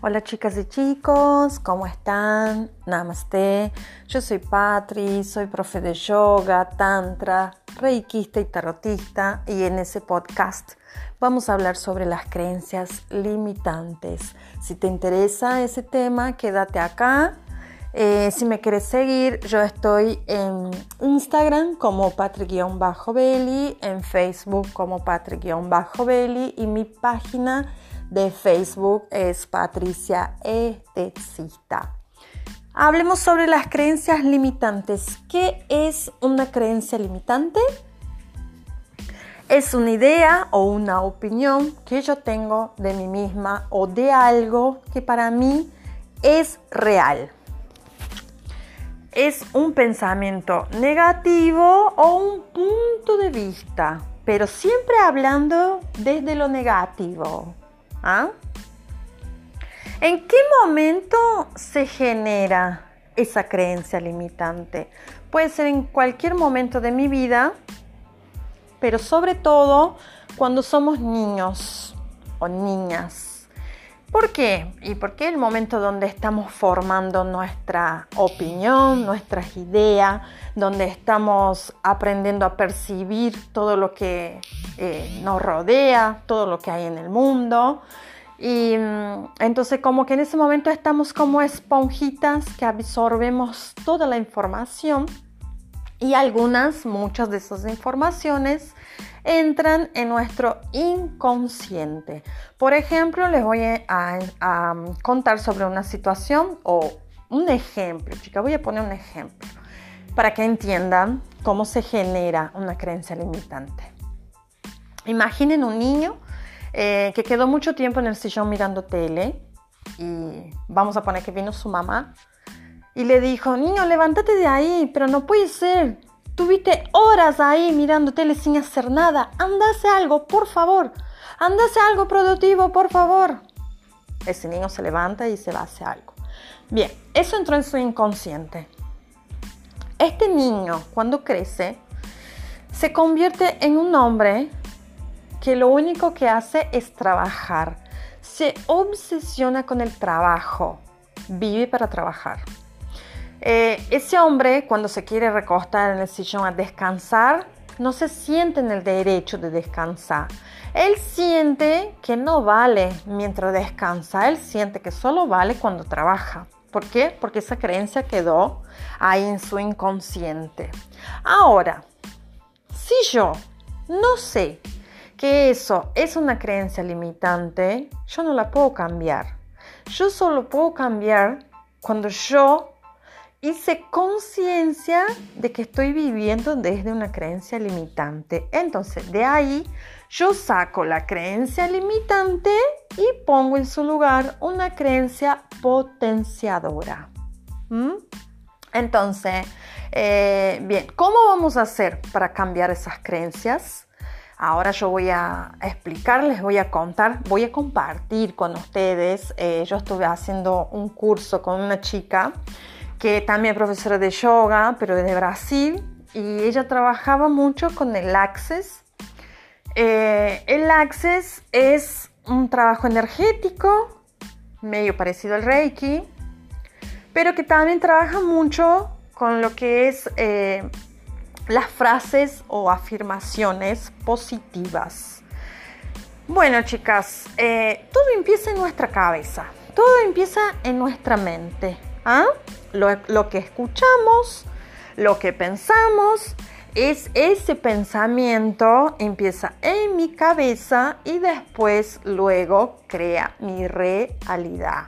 Hola chicas y chicos, ¿cómo están? Namaste. Yo soy Patri, soy profe de yoga, tantra, reikista y tarotista y en ese podcast vamos a hablar sobre las creencias limitantes. Si te interesa ese tema, quédate acá. Eh, si me quieres seguir, yo estoy en Instagram como Patri-Belly, en Facebook como Patri-Belly y mi página de Facebook es Patricia Estecita. Hablemos sobre las creencias limitantes. ¿Qué es una creencia limitante? Es una idea o una opinión que yo tengo de mí misma o de algo que para mí es real. Es un pensamiento negativo o un punto de vista, pero siempre hablando desde lo negativo. ¿Ah? ¿En qué momento se genera esa creencia limitante? Puede ser en cualquier momento de mi vida, pero sobre todo cuando somos niños o niñas. ¿Por qué? Y porque el momento donde estamos formando nuestra opinión, nuestras ideas, donde estamos aprendiendo a percibir todo lo que eh, nos rodea, todo lo que hay en el mundo. Y mm, entonces como que en ese momento estamos como esponjitas que absorbemos toda la información y algunas, muchas de esas informaciones entran en nuestro inconsciente. Por ejemplo, les voy a, contar sobre una situación o un ejemplo, chicas, voy a poner un ejemplo para que entiendan cómo se genera una creencia limitante. Imaginen un niño eh, que quedó mucho tiempo en el sillón mirando tele y vamos a poner que vino su mamá y le dijo, niño, levántate de ahí, pero no puede ser. Tuviste horas ahí mirando tele sin hacer nada. Andase algo, por favor. Andase algo productivo, por favor. Ese niño se levanta y se va a hacer algo. Bien, eso entró en su inconsciente. Este niño, cuando crece, se convierte en un hombre que lo único que hace es trabajar. Se obsesiona con el trabajo, vive para trabajar. Eh, ese hombre cuando se quiere recostar en el sillón a descansar, no se siente en el derecho de descansar. Él siente que no vale mientras descansa, él siente que solo vale cuando trabaja. ¿Por qué? Porque esa creencia quedó ahí en su inconsciente. Ahora, si yo no sé que eso es una creencia limitante, yo no la puedo cambiar. Yo solo puedo cambiar cuando yo hice conciencia de que estoy viviendo desde una creencia limitante. Entonces, de ahí yo saco la creencia limitante y pongo en su lugar una creencia potenciadora. ¿Mm? Entonces, eh, bien, ¿cómo vamos a hacer para cambiar esas creencias? Ahora yo voy a explicarles, voy a contar, voy a compartir con ustedes. Eh, yo estuve haciendo un curso con una chica que también es profesora de yoga, pero de Brasil, y ella trabajaba mucho con el Access. Eh, el Access es un trabajo energético, medio parecido al Reiki, pero que también trabaja mucho con lo que es eh, las frases o afirmaciones positivas. Bueno, chicas, eh, todo empieza en nuestra cabeza, todo empieza en nuestra mente. ¿Ah? Lo, que escuchamos, lo que pensamos, es ese pensamiento empieza en mi cabeza y después luego crea mi realidad.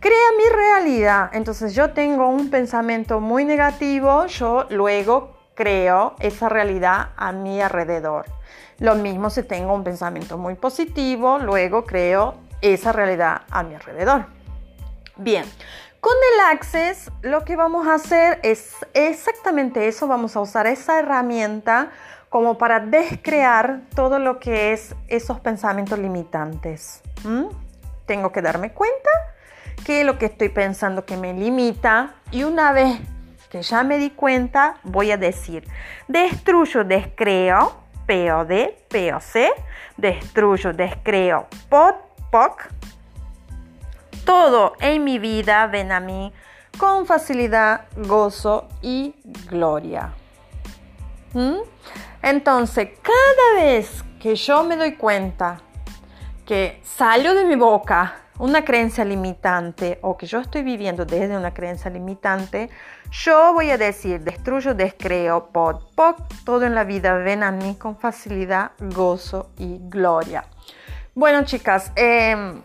Crea mi realidad. Entonces yo tengo un pensamiento muy negativo, yo luego creo esa realidad a mi alrededor. Lo mismo si tengo un pensamiento muy positivo, luego creo esa realidad a mi alrededor. Bien, con el Access lo que vamos a hacer es exactamente eso, vamos a usar esa herramienta como para descrear todo lo que es esos pensamientos limitantes. Tengo que darme cuenta que lo que estoy pensando que me limita y una vez que ya me di cuenta, voy a decir, destruyo, descreo, POD, POC, destruyo, descreo, POD, POC, todo en mi vida ven a mí con facilidad, gozo y gloria. ¿Mm? Entonces, cada vez que yo me doy cuenta que salió de mi boca una creencia limitante o que yo estoy viviendo desde una creencia limitante, yo voy a decir, destruyo, descreo, pod, pod, todo en la vida ven a mí con facilidad, gozo y gloria. Bueno, chicas, em,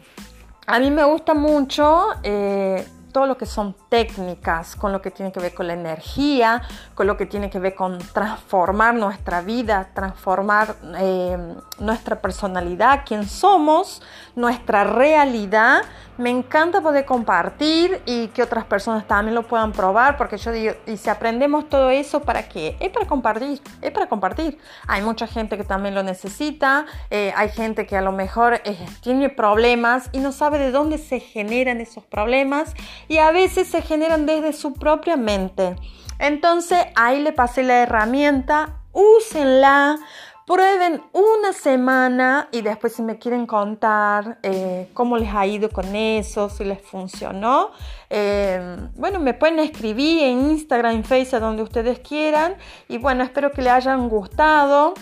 a mí me gusta mucho eh, lo que son técnicas, con lo que tiene que ver con la energía, con lo que tiene que ver con transformar nuestra vida, transformar eh, nuestra personalidad, quién somos, nuestra realidad. Me encanta poder compartir y que otras personas también lo puedan probar, porque yo digo, y si aprendemos todo eso, ¿para qué? Es para compartir, es para compartir. Hay mucha gente que también lo necesita, eh, hay gente que a lo mejor eh, tiene problemas y no sabe de dónde se generan esos problemas y a veces se generan desde su propia mente. Entonces ahí le pasé la herramienta, úsenla, prueben una semana y después si me quieren contar eh, cómo les ha ido con eso, si les funcionó, eh, bueno, me pueden escribir en Instagram, en Facebook, donde ustedes quieran. Y bueno, espero que les hayan gustado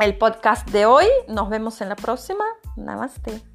el podcast de hoy. Nos vemos en la próxima. Namaste.